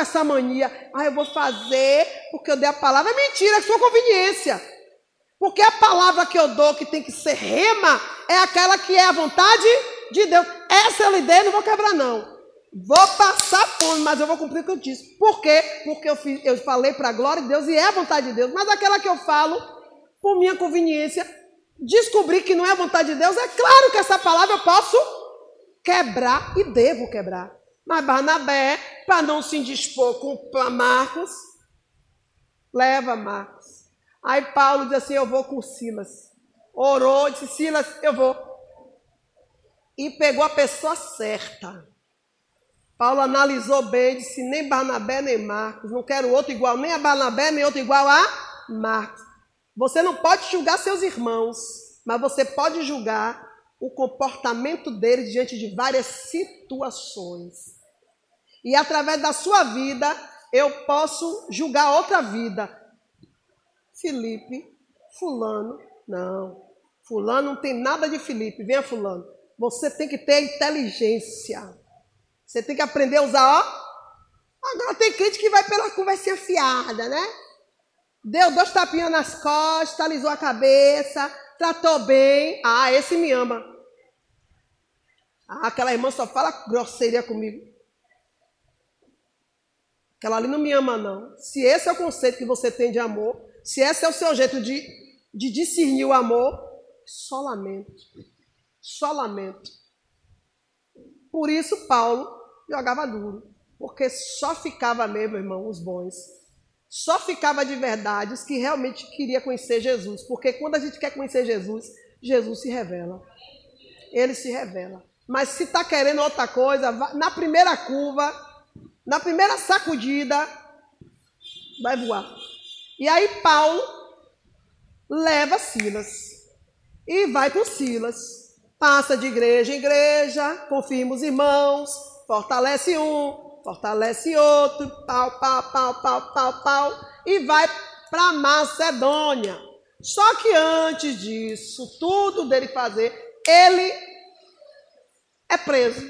essa mania. Ah, eu vou fazer porque eu dei a palavra. É mentira, é sua conveniência. Porque a palavra que eu dou, que tem que ser rema, é aquela que é a vontade de Deus. Essa eu lhe dei, não vou quebrar, não. Vou passar fome, mas eu vou cumprir o que eu disse. Por quê? Porque eu, fiz, eu falei para a glória de Deus e é a vontade de Deus. Mas aquela que eu falo, por minha conveniência, descobrir que não é a vontade de Deus, é claro que essa palavra eu posso quebrar e devo quebrar. Mas Barnabé, para não se indispor com Marcos, leva Marcos. Aí Paulo diz assim: Eu vou com Silas. Orou, disse: Silas, eu vou. E pegou a pessoa certa. Paulo analisou bem, disse: Nem Barnabé, nem Marcos. Não quero outro igual, nem a Barnabé, nem outro igual a Marcos. Você não pode julgar seus irmãos, mas você pode julgar o comportamento deles diante de várias situações. E através da sua vida, eu posso julgar outra vida. Felipe, Fulano, não. Fulano não tem nada de Felipe, venha Fulano. Você tem que ter inteligência. Você tem que aprender a usar, ó. Agora tem crente que vai pela conversinha fiada, né? Deu dois tapinhas nas costas, alisou a cabeça, tratou bem. Ah, esse me ama. Ah, aquela irmã só fala grosseria comigo. Aquela ali não me ama, não. Se esse é o conceito que você tem de amor, se esse é o seu jeito de, de discernir o amor, só lamento. Só lamento. Por isso, Paulo jogava duro. Porque só ficava mesmo, irmão, os bons. Só ficava de verdade os que realmente queria conhecer Jesus. Porque quando a gente quer conhecer Jesus, Jesus se revela. Ele se revela. Mas se está querendo outra coisa, na primeira curva, na primeira sacudida, vai voar. E aí Paulo leva Silas e vai com Silas. Passa de igreja em igreja, confirma os irmãos, fortalece um, fortalece outro, pau, pau, pau, pau, pau, pau, e vai para Macedônia. Só que antes disso, tudo dele fazer, ele é preso.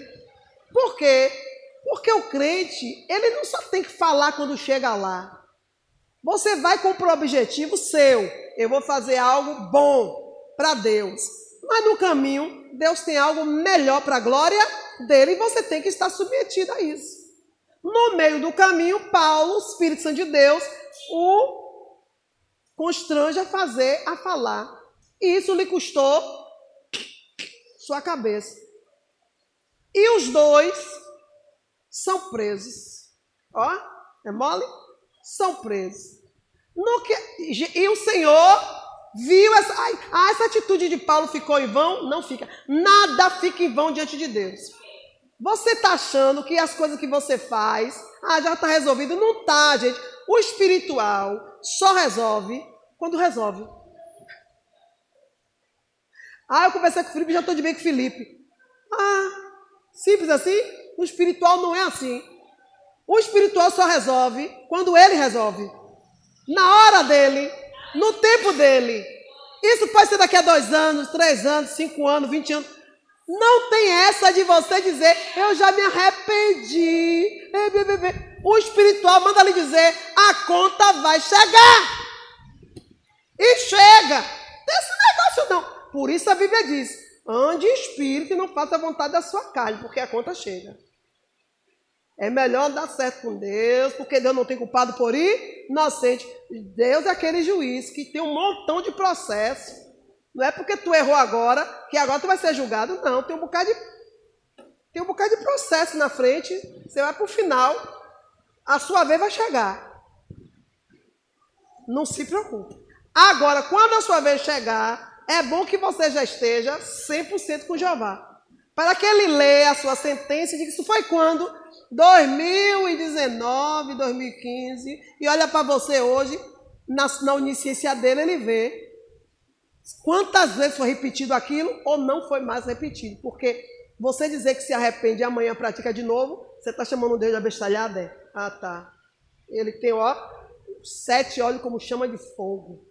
Por quê? Porque o crente, ele não só tem que falar quando chega lá. Você vai com o objetivo seu. Eu vou fazer algo bom para Deus. Mas no caminho, Deus tem algo melhor para a glória dele e você tem que estar submetido a isso. No meio do caminho, Paulo, Espírito Santo de Deus, o constrange a fazer, a falar. E isso lhe custou sua cabeça. E os dois são presos. Ó, é mole? São presos. Que, e o Senhor viu essa, ai, ah, essa atitude de Paulo ficou em vão? Não fica. Nada fica em vão diante de Deus. Você está achando que as coisas que você faz, ah, já está resolvido? Não está, gente. O espiritual só resolve quando resolve. Ah, eu conversei com o Felipe já estou de bem com o Felipe. Ah, simples assim? O espiritual não é assim. O espiritual só resolve quando ele resolve. Na hora dele, no tempo dele. Isso pode ser daqui a dois anos, três anos, cinco anos, vinte anos. Não tem essa de você dizer, eu já me arrependi. O espiritual manda lhe dizer, a conta vai chegar. E chega. Desse negócio não. Por isso a Bíblia diz, ande espírito e não faça a vontade da sua carne, porque a conta chega. É melhor dar certo com Deus, porque Deus não tem culpado por inocente. Deus é aquele juiz que tem um montão de processo. Não é porque tu errou agora que agora tu vai ser julgado. Não, tem um bocado de, tem um bocado de processo na frente. Você vai para o final, a sua vez vai chegar. Não se preocupe. Agora, quando a sua vez chegar, é bom que você já esteja 100% com Jeová. Para que ele leia a sua sentença e diga: Isso foi quando? 2019, 2015, e olha para você hoje, na, na onisciência dele, ele vê quantas vezes foi repetido aquilo ou não foi mais repetido. Porque você dizer que se arrepende e amanhã pratica de novo, você está chamando Deus de abestalhada? É? Ah, tá. Ele tem, ó, sete olhos como chama de fogo.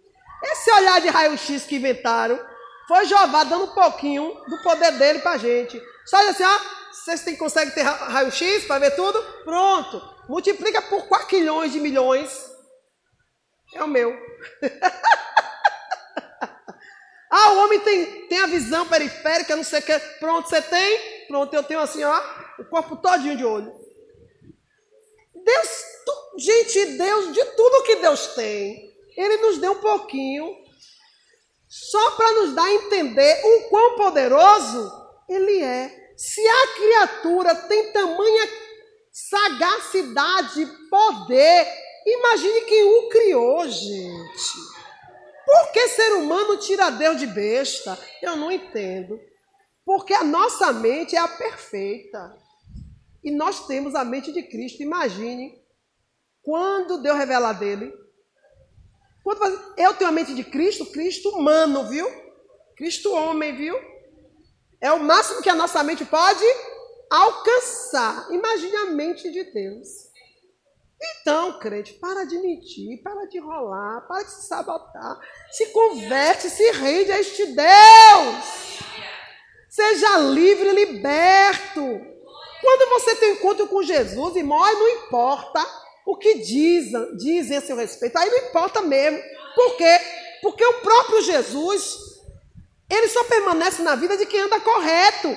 Esse olhar de raio-x que inventaram foi Jeová dando um pouquinho do poder dele para a gente. Só assim, ó, vocês têm, conseguem ter raio-x para ver tudo? Pronto. multiplica por quatrilhões de milhões. É o meu. ah, o homem tem, tem a visão periférica, não sei o que. Pronto, você tem? Pronto, eu tenho assim, ó, o corpo todinho de olho. Deus, tu, gente, Deus, de tudo que Deus tem, Ele nos deu um pouquinho, só para nos dar a entender o quão poderoso Ele é. Se a criatura tem tamanha sagacidade, poder, imagine quem o criou, gente. Por que ser humano tira Deus de besta? Eu não entendo. Porque a nossa mente é a perfeita. E nós temos a mente de Cristo. Imagine quando Deus revelar dele. Quando eu tenho a mente de Cristo, Cristo humano, viu? Cristo homem, viu? É o máximo que a nossa mente pode alcançar. Imagine a mente de Deus. Então, crente, para de mentir, para de rolar, para de se sabotar. Se converte, se rende a este Deus. Seja livre, liberto. Quando você tem encontro com Jesus, irmão, não importa o que dizem, a seu respeito. Aí não importa mesmo. Por quê? Porque o próprio Jesus, ele só permanece na vida de quem anda correto.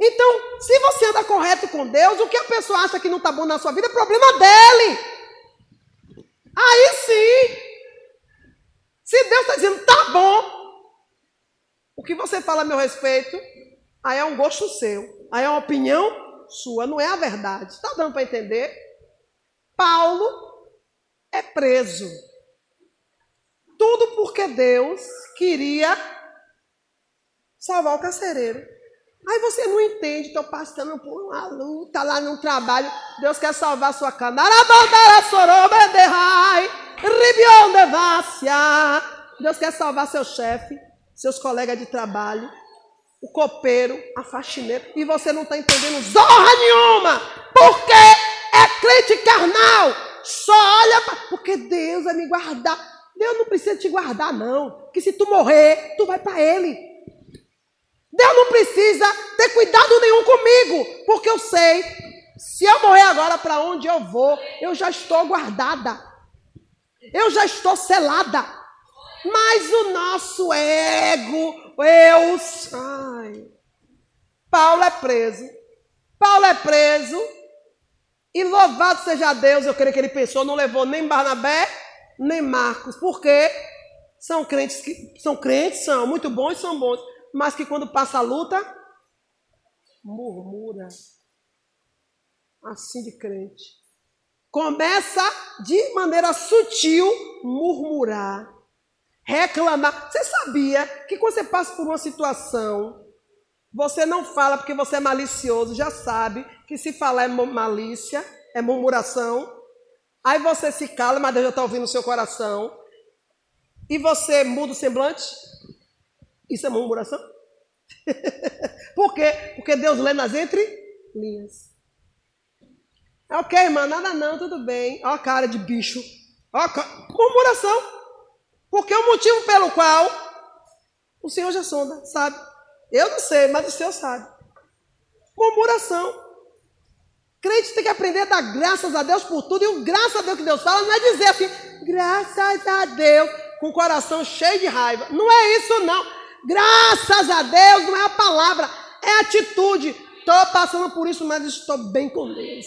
Então, se você anda correto com Deus, o que a pessoa acha que não está bom na sua vida é problema dele. Aí sim. Se Deus está dizendo, tá bom, o que você fala a meu respeito, aí é um gosto seu. Aí é uma opinião sua, não é a verdade. Está dando para entender? Paulo é preso. Tudo porque Deus queria salvar o carcereiro. Aí você não entende, estou passando por uma luta lá no trabalho. Deus quer salvar a sua cana. Deus quer salvar seu chefe, seus colegas de trabalho, o copeiro, a faxineira. E você não está entendendo zorra nenhuma. Porque é crente carnal. Só olha para. Porque Deus vai me guardar. Deus não precisa te guardar, não. Que se tu morrer, tu vai para Ele. Deus não precisa ter cuidado nenhum comigo, porque eu sei, se eu morrer agora, para onde eu vou, eu já estou guardada, eu já estou selada. Mas o nosso ego, eu, ai, Paulo é preso. Paulo é preso. E louvado seja Deus, eu creio que ele pensou, não levou nem Barnabé, nem Marcos. Por quê? São crentes que são crentes, são muito bons, são bons mas que quando passa a luta, murmura. Assim de crente. Começa de maneira sutil murmurar, reclamar. Você sabia que quando você passa por uma situação, você não fala porque você é malicioso, já sabe que se falar é malícia, é murmuração. Aí você se cala, mas Deus já está ouvindo o seu coração. E você muda o semblante. Isso é murmuração? Por quê? Porque Deus lê nas entrelinhas. É ok, irmã, nada não, tudo bem. Ó a cara de bicho. Ó a Murmuração. Porque o motivo pelo qual o Senhor já sonda, sabe? Eu não sei, mas o Senhor sabe. Murmuração. Crente tem que aprender a dar graças a Deus por tudo. E o graças a Deus que Deus fala não é dizer assim, graças a Deus, com o coração cheio de raiva. Não é isso, não. Graças a Deus não é a palavra, é a atitude. Estou passando por isso, mas estou bem com Deus.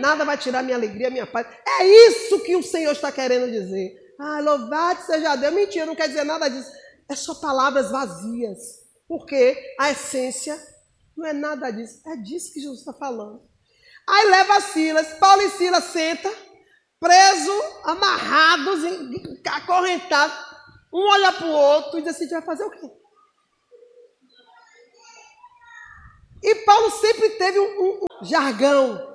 Nada vai tirar minha alegria, minha paz. É isso que o Senhor está querendo dizer. Ah, louvado seja Deus. Mentira, não quer dizer nada disso. É só palavras vazias. Porque a essência não é nada disso. É disso que Jesus está falando. Aí leva Silas. Paulo e Silas senta, preso, amarrados, acorrentados. Um olha para o outro e diz assim: vai fazer o quê? E Paulo sempre teve um, um, um jargão.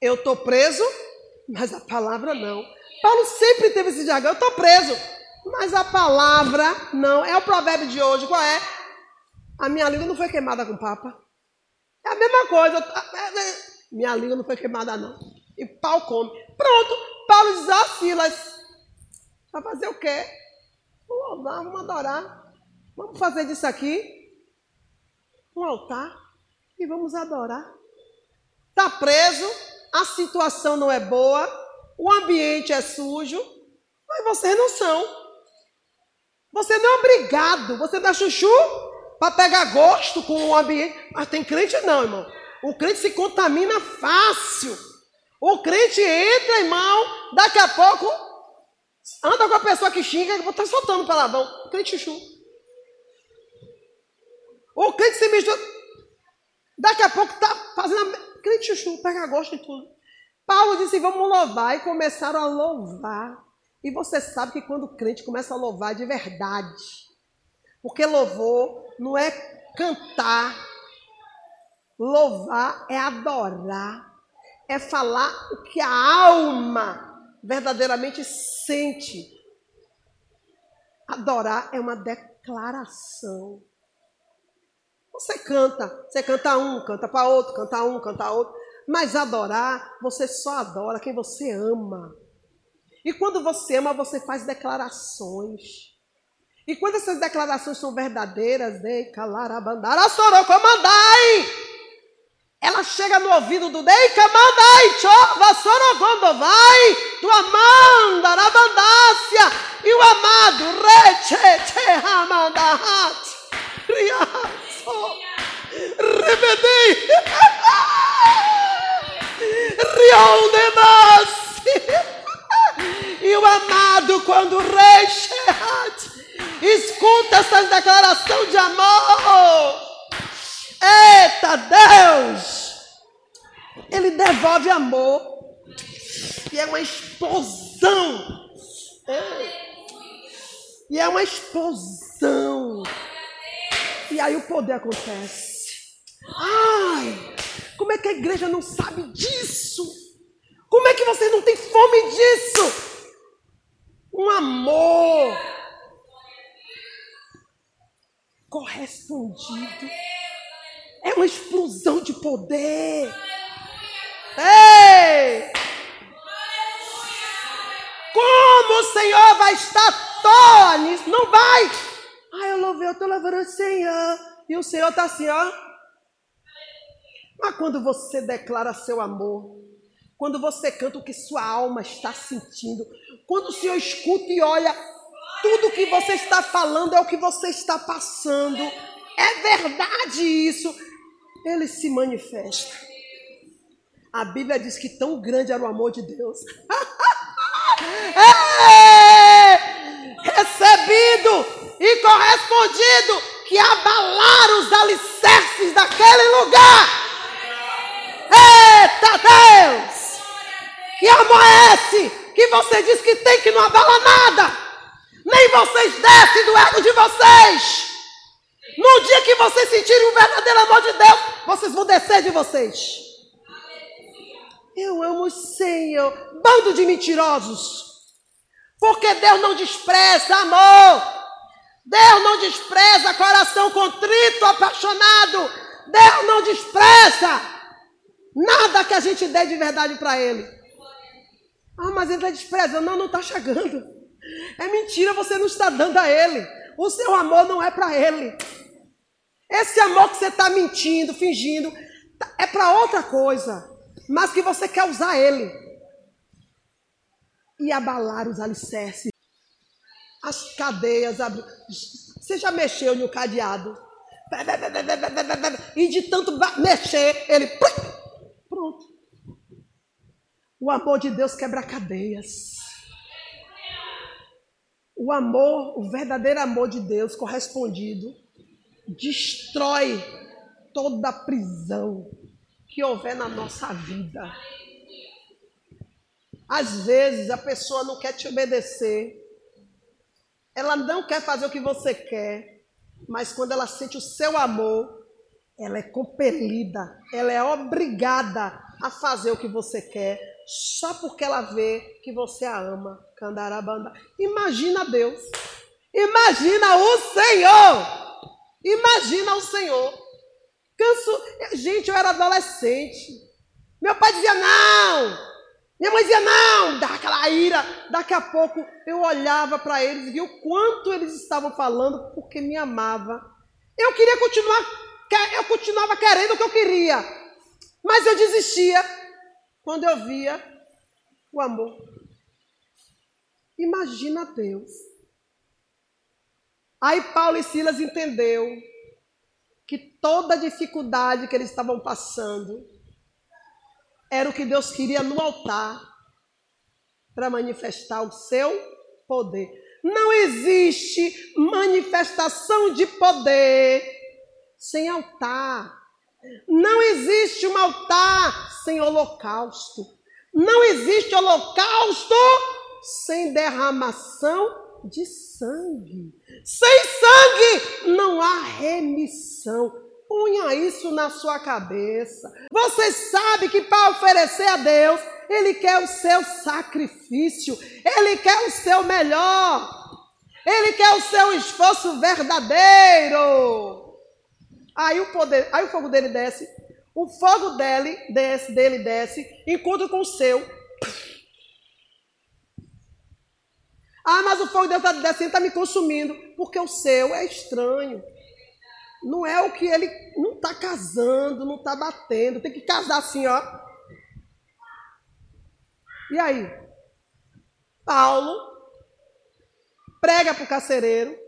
Eu estou preso, mas a palavra não. Paulo sempre teve esse jargão. Eu estou preso, mas a palavra não. É o provérbio de hoje. Qual é? A minha língua não foi queimada com papa. É a mesma coisa. É, é, minha língua não foi queimada, não. E pau come. Pronto. Paulo diz, ah, Silas, vai fazer o quê? Vamos louvar, vamos adorar. Vamos fazer disso aqui um altar e vamos adorar. Está preso, a situação não é boa, o ambiente é sujo, mas vocês não são. Você não é obrigado, você dá chuchu para pegar gosto com o ambiente. Mas tem crente não, irmão. O crente se contamina fácil. O crente entra, irmão, daqui a pouco anda com a pessoa que xinga e está soltando palavrão. Crente chuchu. O crente se mistura. Daqui a pouco está fazendo. Crente chuchu, pega gosto em tudo. Paulo disse: vamos louvar. E começaram a louvar. E você sabe que quando o crente começa a louvar de verdade, porque louvor não é cantar, louvar é adorar, é falar o que a alma verdadeiramente sente. Adorar é uma declaração. Você canta, você canta um, canta para outro, canta um, canta outro. Mas adorar, você só adora quem você ama. E quando você ama, você faz declarações. E quando essas declarações são verdadeiras, Dei calarabandara sorocomandai. Ela chega no ouvido do Dei camandai, chova sorogondovai, do amanda, arabandácia, e o amado, reche, ramandahat, riaço, rebedei, riondenassi. E o amado, quando Shehat escuta essas declarações de amor, eita Deus, ele devolve amor, e é uma explosão. É. E é uma explosão. E aí o poder acontece. Ai, como é que a igreja não sabe disso? Como é que vocês não têm fome disso? Um amor correspondido. É uma explosão de poder. Ei! Como o Senhor vai estar toa nisso? Não vai! Ah, eu louvei, eu estou louvando o Senhor. E o Senhor está assim, ó. Mas quando você declara seu amor, quando você canta o que sua alma está sentindo, quando o Senhor escuta e olha, tudo que você está falando é o que você está passando. É verdade isso. Ele se manifesta. A Bíblia diz que tão grande era o amor de Deus. é, recebido e correspondido que abalaram os alicerces daquele lugar. Eita Deus! Que amor é esse? Que você diz que tem que não abala nada. Nem vocês descem do ego de vocês. No dia que vocês sentirem o verdadeiro amor de Deus, vocês vão descer de vocês. Eu amo o Senhor. Bando de mentirosos. Porque Deus não despreza amor. Deus não despreza coração contrito, apaixonado. Deus não despreza nada que a gente dê de verdade para Ele. Ah, mas ele está desprezando. Não, não está chegando. É mentira, você não está dando a ele. O seu amor não é para ele. Esse amor que você está mentindo, fingindo, tá, é para outra coisa. Mas que você quer usar ele. E abalar os alicerces. As cadeias. Você já mexeu no cadeado? E de tanto mexer, ele. Pronto. O amor de Deus quebra cadeias. O amor, o verdadeiro amor de Deus correspondido, destrói toda prisão que houver na nossa vida. Às vezes a pessoa não quer te obedecer, ela não quer fazer o que você quer, mas quando ela sente o seu amor, ela é compelida, ela é obrigada a fazer o que você quer, só porque ela vê que você a ama. Candarabanda. Imagina Deus. Imagina o Senhor. Imagina o Senhor. Canso. Gente, eu era adolescente. Meu pai dizia não. Minha mãe dizia não. Dava aquela ira. Daqui a pouco eu olhava para eles e via o quanto eles estavam falando porque me amava. Eu queria continuar. Eu continuava querendo o que eu queria. Mas eu desistia quando eu via o amor. Imagina Deus. Aí Paulo e Silas entendeu que toda a dificuldade que eles estavam passando era o que Deus queria no altar para manifestar o seu poder. Não existe manifestação de poder sem altar. Não existe um altar sem holocausto. Não existe holocausto sem derramação de sangue. Sem sangue não há remissão. Ponha isso na sua cabeça. Você sabe que para oferecer a Deus, Ele quer o seu sacrifício, Ele quer o seu melhor, Ele quer o seu esforço verdadeiro. Aí o poder, aí o fogo dele desce, o fogo dele desce, dele desce, encontra com o seu. Ah, mas o fogo dele está descendo, está me consumindo, porque o seu é estranho. Não é o que ele não está casando, não está batendo, tem que casar assim, ó. E aí? Paulo prega para o carcereiro,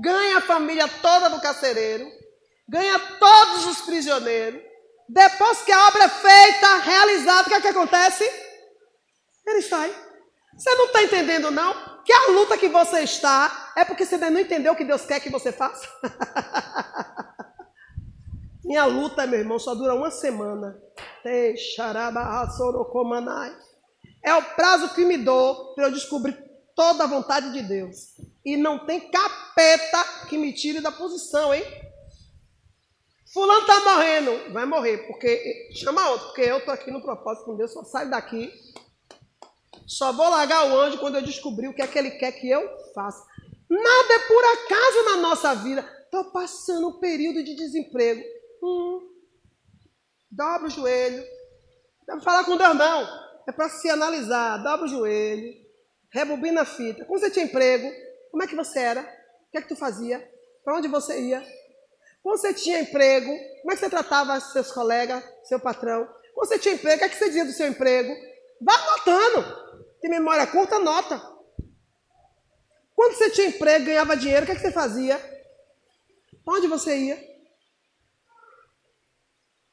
ganha a família toda do carcereiro, ganha todos os prisioneiros. Depois que a obra é feita, realizada, o que, é que acontece? Ele sai. Você não está entendendo, não? Que a luta que você está é porque você não entendeu o que Deus quer que você faça? Minha luta, meu irmão, só dura uma semana. É o prazo que me dou para eu descobrir toda a vontade de Deus. E não tem capeta que me tire da posição, hein? Fulano está morrendo. Vai morrer, porque. Chama outro, porque eu estou aqui no propósito com Deus, só saio daqui. Só vou largar o anjo quando eu descobrir o que é que ele quer que eu faça. Nada é por acaso na nossa vida. Estou passando um período de desemprego. Hum, dobra o joelho. Não para falar com Deus, não. É para se analisar. Dobra o joelho. Rebobina a fita. Quando você tinha emprego, como é que você era? O que é que tu fazia? Para onde você ia? Quando você tinha emprego, como é que você tratava seus colegas, seu patrão? Quando você tinha emprego, o que é que você dizia do seu emprego? Vá anotando. Tem memória curta, anota. Quando você tinha emprego, ganhava dinheiro, o que é que você fazia? Onde você ia?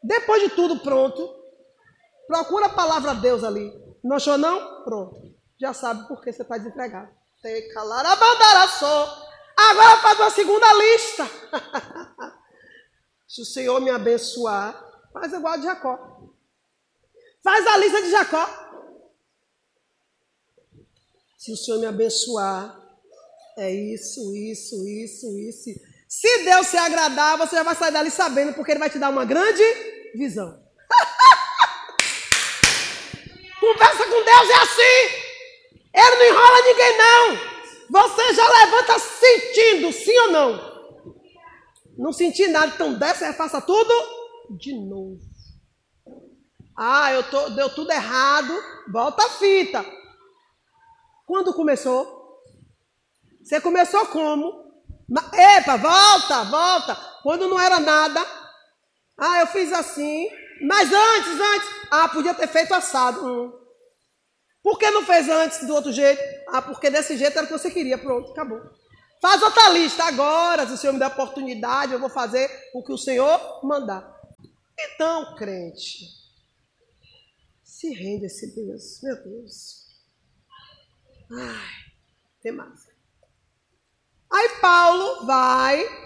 Depois de tudo pronto, procura a palavra Deus ali. Não achou não? Pronto. Já sabe por que você está desempregado. Tem calar a bandaraçou. Agora faz uma segunda lista. Se o Senhor me abençoar, faz igual de Jacó. Faz a lista de Jacó. Se o Senhor me abençoar, é isso, isso, isso, isso. Se Deus se agradar, você já vai sair dali sabendo, porque Ele vai te dar uma grande visão. Conversa com Deus é assim. Ele não enrola ninguém, não. Você já levanta sentindo, sim ou não? Não senti nada, então desce e faça tudo de novo. Ah, eu tô, deu tudo errado, volta a fita. Quando começou? Você começou como? Epa, volta, volta. Quando não era nada. Ah, eu fiz assim. Mas antes, antes. Ah, podia ter feito assado. Hum. Por que não fez antes do outro jeito? Ah, porque desse jeito era o que você queria. Pronto, acabou. Faz outra lista. Agora, se o Senhor me der oportunidade, eu vou fazer o que o Senhor mandar. Então, crente, se rende a esse Deus. Meu Deus. Ai, tem mais. Aí Paulo vai.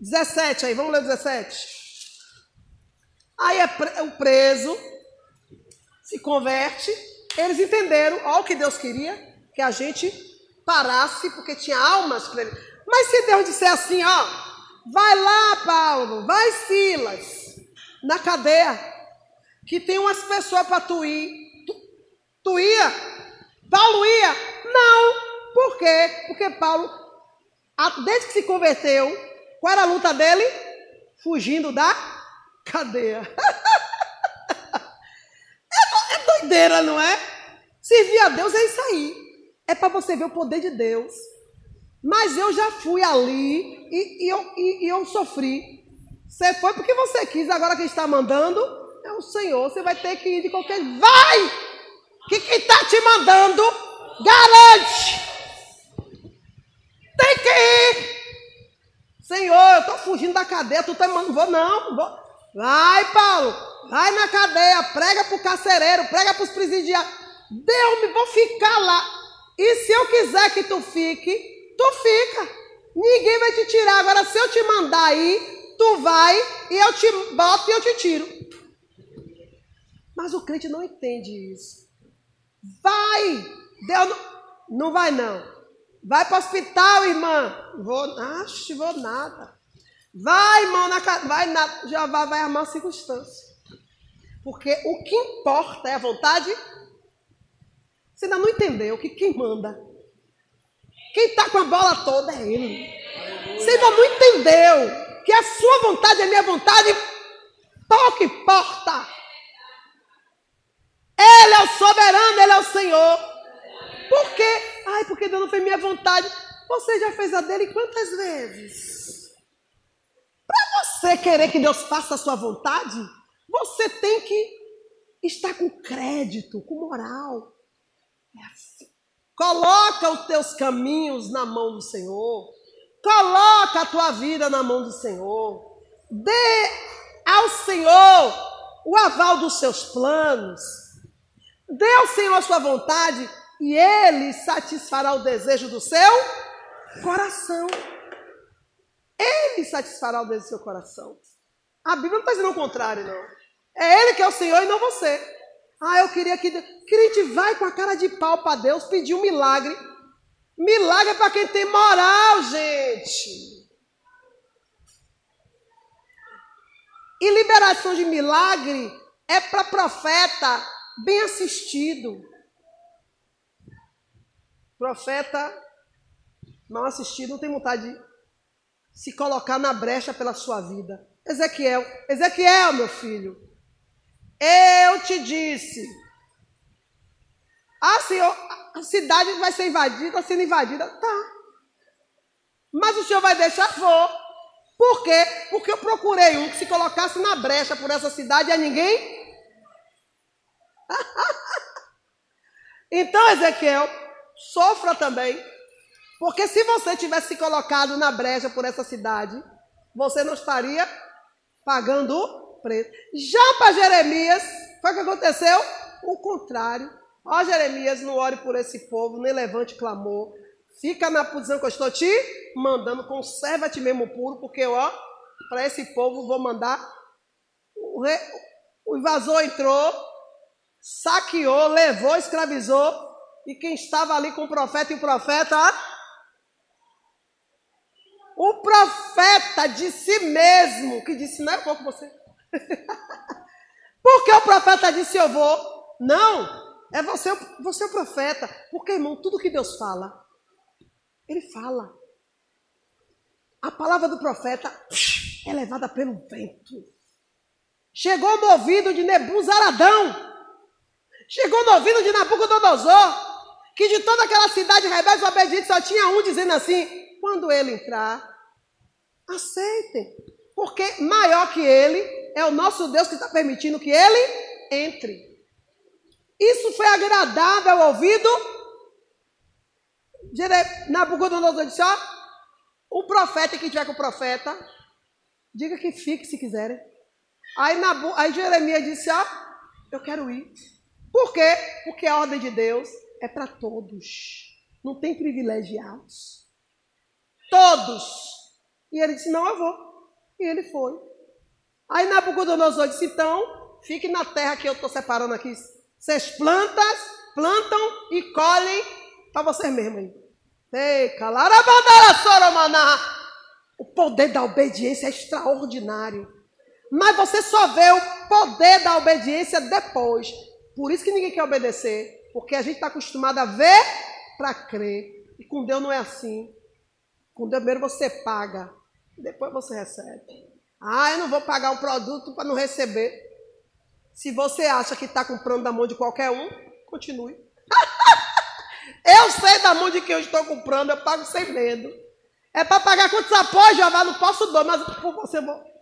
17 aí, vamos ler 17. Aí é o preso se converte eles entenderam, ó, o que Deus queria, que a gente parasse, porque tinha almas ele. Mas se Deus disser assim, ó, vai lá, Paulo, vai, Silas, na cadeia, que tem umas pessoas para tu ir. Tu, tu ia? Paulo ia? Não. Por quê? Porque Paulo, desde que se converteu, qual era a luta dele? Fugindo da cadeia. doideira, não é? Servir a Deus é isso aí. É para você ver o poder de Deus. Mas eu já fui ali e, e, eu, e, e eu sofri. Você foi porque você quis, agora quem está mandando É o Senhor, você vai ter que ir de qualquer. Vai! Que quem está te mandando garante. Tem que ir. Senhor, eu estou fugindo da cadeia, tu tá mandando. Vou não, vou. Vai, Paulo. Vai na cadeia, prega para o carcereiro, prega para os presidiários. Deus, me vou ficar lá. E se eu quiser que tu fique, tu fica. Ninguém vai te tirar. Agora, se eu te mandar aí, tu vai e eu te boto e eu te tiro. Mas o crente não entende isso. Vai! Deus não, não vai não. Vai para o hospital, irmã. Vou, acho, vou nada. Vai, irmão, na, vai nada. Já vai, vai armar circunstância. Porque o que importa é a vontade. Você ainda não entendeu que quem manda quem está com a bola toda é Ele. Você ainda não entendeu que a sua vontade é a minha vontade, pouco importa. Ele é o soberano, Ele é o Senhor. Por quê? Ai, porque Deus não fez minha vontade. Você já fez a dele quantas vezes? Para você querer que Deus faça a sua vontade, você tem que estar com crédito, com moral. É assim. Coloca os teus caminhos na mão do Senhor. Coloca a tua vida na mão do Senhor. Dê ao Senhor o aval dos seus planos. Dê ao Senhor a sua vontade e Ele satisfará o desejo do seu coração. Ele satisfará o desejo do seu coração. A Bíblia não está dizendo o contrário, não. É Ele que é o Senhor e não você. Ah, eu queria que. Crente vai com a cara de pau para Deus pedir um milagre. Milagre é para quem tem moral, gente. E liberação de milagre é para profeta bem assistido. Profeta mal assistido não tem vontade de se colocar na brecha pela sua vida. Ezequiel, Ezequiel, meu filho, eu te disse. Ah, senhor, a cidade vai ser invadida, sendo invadida. Tá. Mas o senhor vai deixar? Vou. Por quê? Porque eu procurei um que se colocasse na brecha por essa cidade e a ninguém. então, Ezequiel, sofra também. Porque se você tivesse se colocado na brecha por essa cidade, você não estaria pagando preso. Já para Jeremias, foi o que aconteceu? O contrário. Ó Jeremias, não ore por esse povo, nem levante clamor. Fica na posição que eu estou te mandando, conserva-te mesmo puro, porque ó, para esse povo vou mandar. O, re... o invasor entrou, saqueou, levou, escravizou, e quem estava ali com o profeta e o profeta, o profeta de si mesmo, que disse, não é pouco você. Porque o profeta disse: Eu vou. Não, é você, você é o profeta. Porque, irmão, tudo que Deus fala, Ele fala. A palavra do profeta é levada pelo vento. Chegou no ouvido de Nebuzaradão. Chegou no ouvido de Nabucodonosor. Que de toda aquela cidade rebelde e obediente só tinha um dizendo assim: quando ele entrar, aceitem. Porque maior que ele é o nosso Deus que está permitindo que ele entre. Isso foi agradável ao ouvido. Nabucodonosor disse: ó, o profeta, quem tiver com o profeta, diga que fique se quiserem. Aí, Nabu, aí Jeremias disse: ó, eu quero ir. Por quê? Porque a ordem de Deus é para todos. Não tem privilegiados. Todos. E ele disse: não, eu vou. E ele foi. Aí Nabucodonosor disse: então, fique na terra que eu estou separando aqui. Vocês plantas, plantam e colhem para vocês mesmos aí. O poder da obediência é extraordinário. Mas você só vê o poder da obediência depois. Por isso que ninguém quer obedecer. Porque a gente está acostumado a ver para crer. E com Deus não é assim. Com Deus primeiro você paga, depois você recebe. Ah, eu não vou pagar um produto para não receber. Se você acha que está comprando da mão de qualquer um, continue. eu sei da mão de quem eu estou comprando, eu pago sem medo. É para pagar quantos apoios, Jeová? Não posso dar, mas por você vou.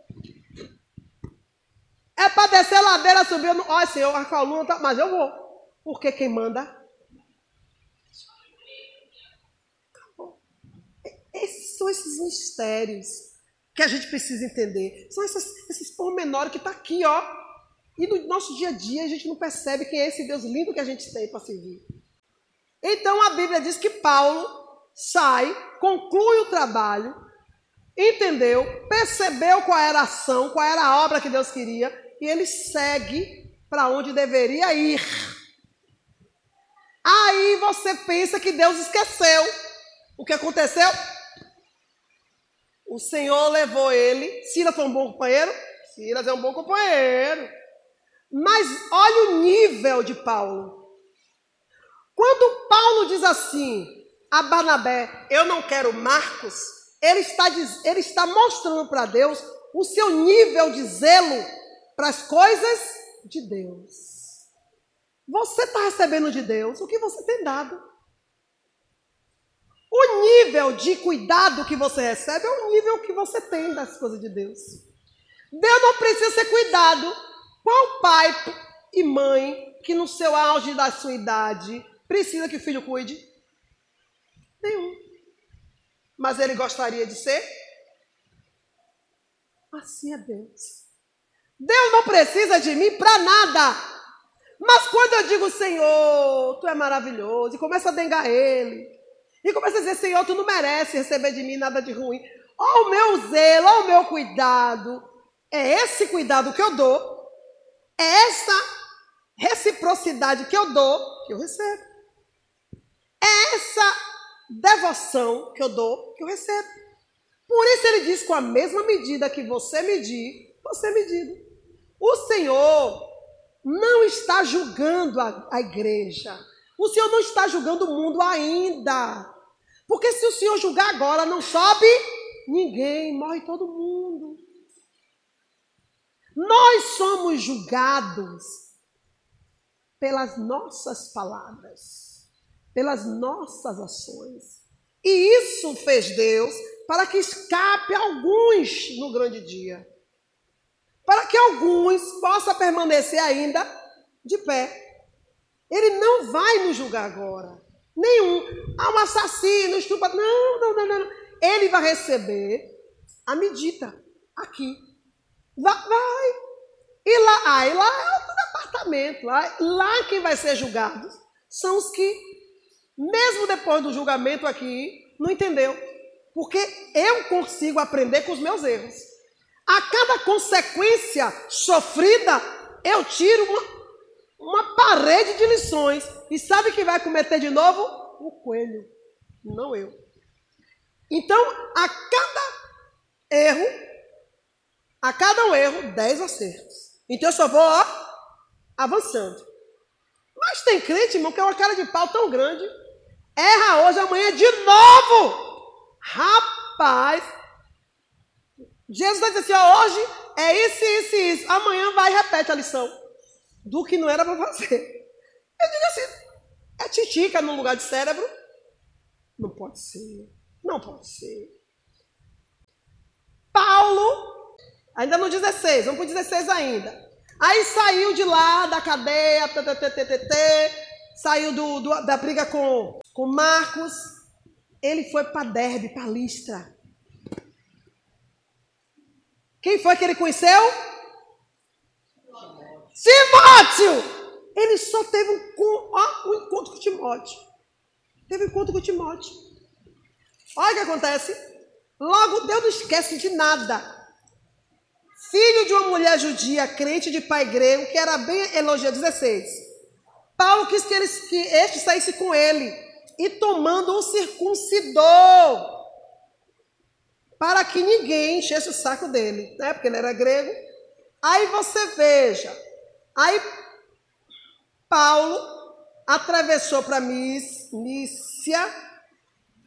É para descer a ladeira, subir. Olha, senhor, a coluna tá. Mas eu vou. Porque quem manda? Esses são esses mistérios que a gente precisa entender. São esses, esses pormenores que está aqui, ó. E no nosso dia a dia a gente não percebe quem é esse Deus lindo que a gente tem para servir. Então a Bíblia diz que Paulo sai, conclui o trabalho, entendeu, percebeu qual era a ação, qual era a obra que Deus queria, e ele segue para onde deveria ir. Aí você pensa que Deus esqueceu. O que aconteceu? O Senhor levou ele. Silas foi um bom companheiro? Silas é um bom companheiro. Mas olha o nível de Paulo. Quando Paulo diz assim a Barnabé, eu não quero Marcos, ele está, ele está mostrando para Deus o seu nível de zelo para as coisas de Deus. Você está recebendo de Deus o que você tem dado. O nível de cuidado que você recebe é o nível que você tem das coisas de Deus. Deus não precisa ser cuidado. Qual pai e mãe que no seu auge da sua idade precisa que o filho cuide? Nenhum. Mas ele gostaria de ser? Assim é Deus. Deus não precisa de mim para nada. Mas quando eu digo, Senhor, tu é maravilhoso, e começa a dengar ele, e começa a dizer, Senhor, tu não merece receber de mim nada de ruim. Ó o meu zelo, ó o meu cuidado. É esse cuidado que eu dou, é essa reciprocidade que eu dou, que eu recebo. É essa devoção que eu dou, que eu recebo. Por isso ele diz: com a mesma medida que você medir, você é medido. O Senhor não está julgando a, a igreja. O Senhor não está julgando o mundo ainda. Porque se o Senhor julgar agora, não sobe ninguém, morre todo mundo. Nós somos julgados pelas nossas palavras, pelas nossas ações. E isso fez Deus para que escape alguns no grande dia para que alguns possam permanecer ainda de pé. Ele não vai nos julgar agora. Nenhum. Ah, um assassino, estuprador. Não, não, não, não. Ele vai receber a medida aqui. Vai. vai. E lá, ah, e lá é outro departamento. Lá, lá quem vai ser julgado são os que, mesmo depois do julgamento aqui, não entendeu. Porque eu consigo aprender com os meus erros. A cada consequência sofrida, eu tiro uma, uma parede de lições. E sabe quem vai cometer de novo? O coelho, não eu. Então, a cada erro, a cada um erro, dez acertos. Então eu só vou ó, avançando. Mas tem crente, irmão, que é uma cara de pau tão grande. Erra hoje, amanhã de novo. Rapaz, Jesus vai dizer assim: ó, hoje é isso, isso e isso. Amanhã vai e repete a lição do que não era para fazer. Eu digo assim: é titica no lugar de cérebro? Não pode ser. Não pode ser. Paulo, ainda no 16, vamos para o 16 ainda. Aí saiu de lá da cadeia, saiu do, do, da briga com, com Marcos. Ele foi para Derbe, para Listra. Quem foi que ele conheceu? Timóteo! Ele só teve um, ó, um encontro com Timóteo. Teve um encontro com Timóteo. Olha o que acontece. Logo, Deus não esquece de nada. Filho de uma mulher judia, crente de pai grego, que era bem elogiado, 16. Paulo quis que, ele, que este saísse com ele. E tomando o circuncidou para que ninguém enchesse o saco dele, né? Porque ele era grego. Aí você veja, aí Paulo atravessou para Mícia,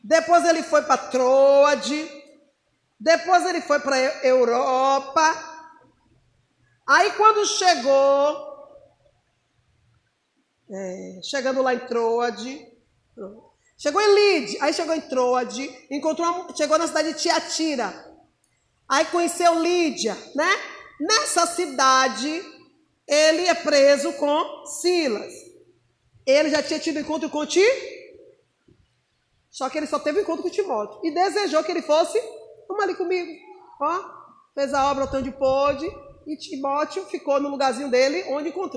depois ele foi para Troade, depois ele foi para Europa. Aí quando chegou, é, chegando lá em Troade, Chegou em Lide, aí chegou em Troade, encontrou, chegou na cidade de Tiatira. Aí conheceu Lídia, né? Nessa cidade, ele é preso com Silas. Ele já tinha tido encontro com Ti, só que ele só teve encontro com Timóteo e desejou que ele fosse, vamos ali comigo, ó, fez a obra o tanto de pôde e Timóteo ficou no lugarzinho dele onde encontrou.